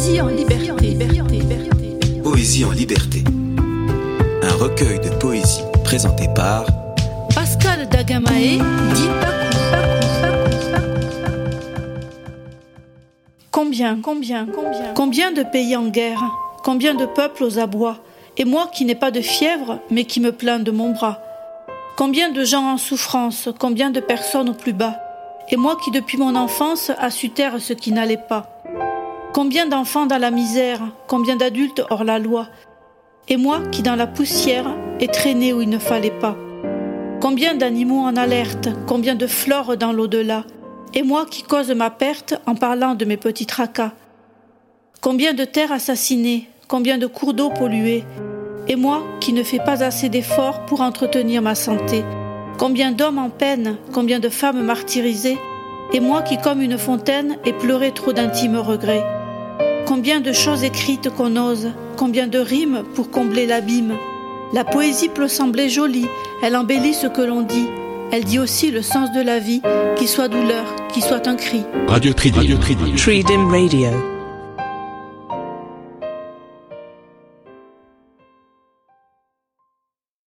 Poésie en liberté. Poésie en liberté. Un recueil de poésie présenté par Pascal Dagamae, dit Combien, combien, combien, combien de pays en guerre, combien de peuples aux abois, et moi qui n'ai pas de fièvre, mais qui me plains de mon bras. Combien de gens en souffrance, combien de personnes au plus bas, et moi qui depuis mon enfance a su taire ce qui n'allait pas. Combien d'enfants dans la misère, combien d'adultes hors la loi, et moi qui dans la poussière ai traîné où il ne fallait pas. Combien d'animaux en alerte, combien de flores dans l'au-delà, et moi qui cause ma perte en parlant de mes petits tracas. Combien de terres assassinées, combien de cours d'eau pollués, et moi qui ne fais pas assez d'efforts pour entretenir ma santé. Combien d'hommes en peine, combien de femmes martyrisées, et moi qui, comme une fontaine, ai pleuré trop d'intimes regrets. Combien de choses écrites qu'on ose, combien de rimes pour combler l'abîme. La poésie peut sembler jolie, elle embellit ce que l'on dit, elle dit aussi le sens de la vie, qu'il soit douleur, qu'il soit un cri. Radio Tridim. Radio Tridim. Tridim Radio.